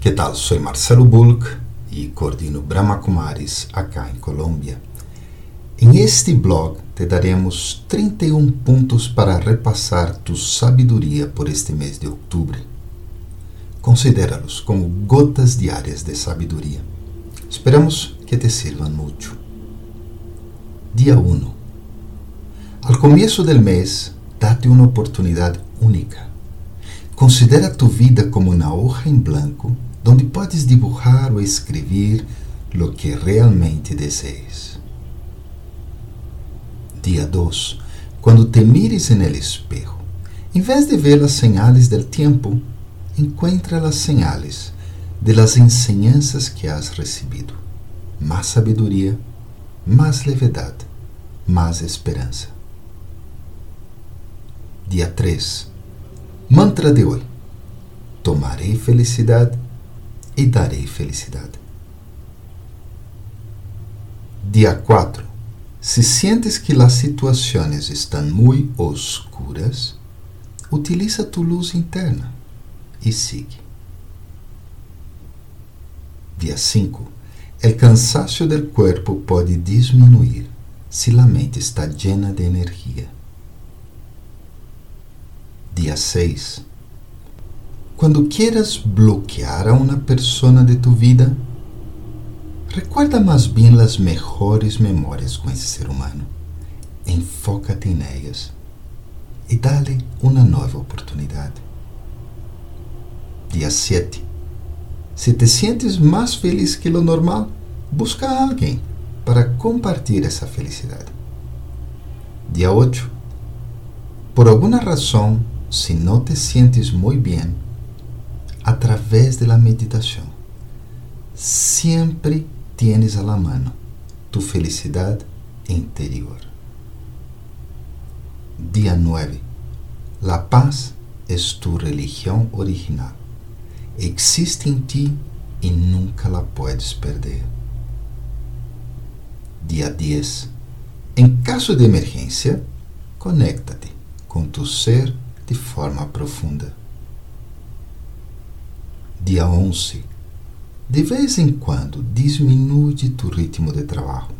¿Qué tal? Soy Marcelo Bulk y coordino Brahma Kumaris acá en Colombia. En este blog te daremos 31 puntos para repasar tu sabiduría por este mes de octubre. Considéralos como gotas diárias de sabedoria. Esperamos que te sirvan mucho. Dia 1. Al comienzo del mes, date una oportunidad única. Considera tu vida como uma hoja em blanco donde podes dibujar ou escrever lo que realmente desees. Dia 2. Quando te mires en el espejo, em vez de ver as señales del tiempo, encuentra las señales de las enseñanzas que has recibido. Más sabedoria, más levedad, más esperança. Dia 3. Mantra de hoje: Tomarei felicidade e darei felicidade. Dia 4. Se sientes que as situações estão muito oscuras, utiliza tu luz interna e sigue. Dia 5. O cansaço do corpo pode diminuir se a mente está llena de energia. Dia 6. Quando quieras bloquear a uma pessoa de tu vida, recuerda mais bem as melhores memórias com esse ser humano. Enfócate em elas e dá-lhe uma nova oportunidade. Dia 7. Se te sientes mais feliz que lo normal, busca alguém para compartilhar essa felicidade. Dia 8. Por alguma razão, se não te sientes muito bem, através da meditação, sempre tienes a la mano tu felicidade interior. Dia 9. La paz es tu religião original existe em ti e nunca la puedes perder. Dia 10. Em caso de emergência, conecta-te com tu ser de forma profunda. Dia 11. De vez em quando, diminui tu ritmo de trabalho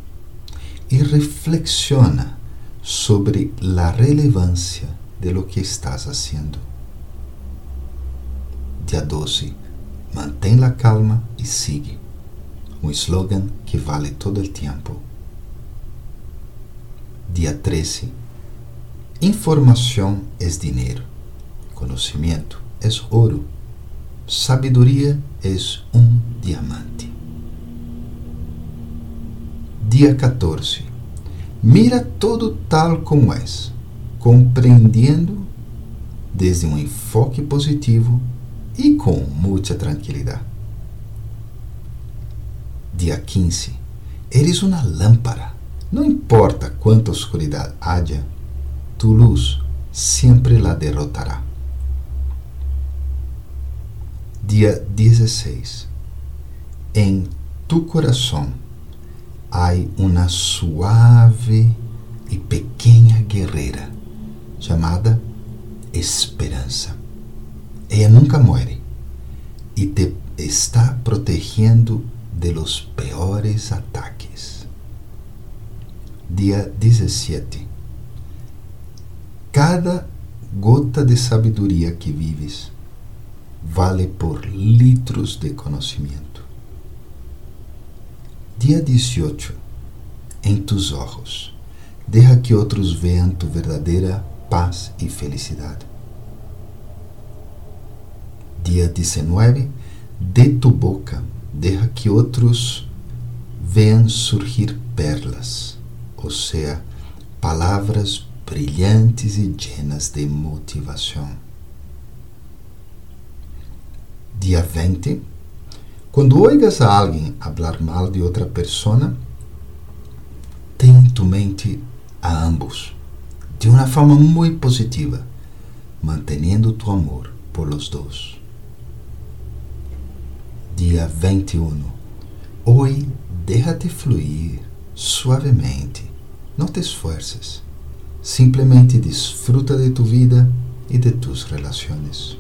e reflexiona sobre a relevância de lo que estás haciendo. Dia 12. Mantém la calma e sigue. Um slogan que vale todo o tempo. Dia 13. Informação é dinheiro. Conhecimento é ouro. Sabedoria é um diamante. Dia 14. Mira todo tal como és, compreendendo desde um enfoque positivo e com muita tranquilidade. Dia 15. Eres uma lâmpada. Não importa quanta oscuridade haja, tu luz sempre la derrotará. Dia 16. Em tu coração há uma suave e pequena guerreira chamada esperança. Ella nunca muere y te está protegiendo de los peores ataques. Día 17. Cada gota de sabedoria que vives vale por litros de conhecimento. Dia 18. Em tus ojos, deja que outros vean tu verdadeira paz e felicidade. Dia 19, de tu boca, deja que outros vean surgir perlas, ou seja, palavras brilhantes e llenas de motivação. Dia 20, quando oigas a alguém falar mal de outra pessoa, tem em tu mente a ambos, de uma forma muito positiva, mantendo tu amor por los dois dia 21. Hoje, déjate fluir suavemente. Não te esforces. Simplesmente disfruta de tu vida e de tus relações.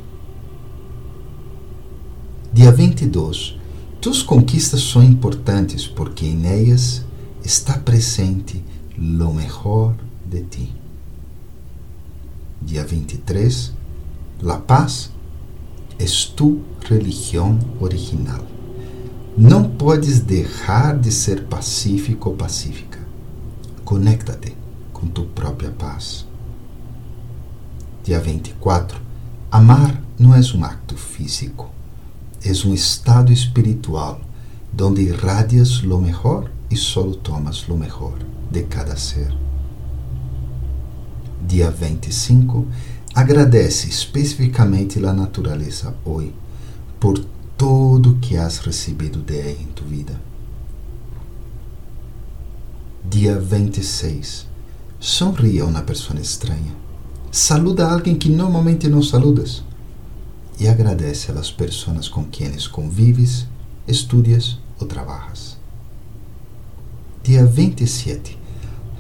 Dia 22. Tus conquistas são importantes porque em elas está presente lo mejor de ti. Dia 23. La paz es tu religião original. Não podes deixar de ser pacífico ou pacífica. Conecta-te com tu própria paz. Dia 24. Amar não é um acto físico, é um estado espiritual donde irradias lo mejor e solo tomas lo mejor de cada ser. Dia 25. Agradece especificamente a natureza hoje por todo que has recebido de ela em tu vida. Dia 26. Sonríe a uma pessoa estranha. Saluda a alguém que normalmente não saludas. E agradece a las pessoas com quienes convives, estudias ou trabalhas. Dia 27.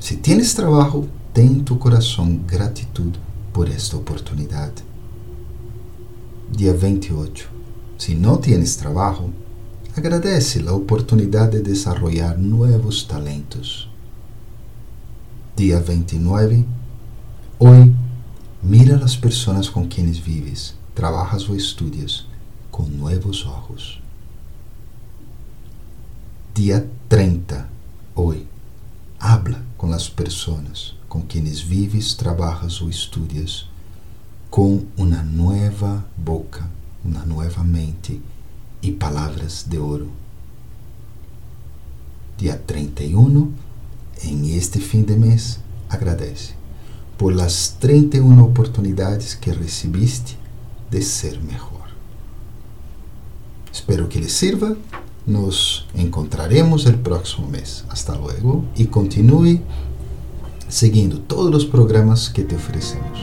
Se tienes trabalho, tem em tu coração gratidão por esta oportunidade. Dia 28. Se não tienes trabalho, agradece a oportunidade de desarrollar novos talentos. Dia 29. Hoy, mira as pessoas com quienes vives, trabalhas ou estudias com novos olhos. Dia 30. Hoy, habla com as pessoas com quienes vives, trabalhas ou estudias com uma nova boca, uma nova mente e palavras de ouro. Dia 31, em este fim de mês, agradece por las 31 oportunidades que recebiste de ser melhor. Espero que lhe sirva. Nos encontraremos el próximo mês. Hasta luego e continue seguindo todos os programas que te oferecemos.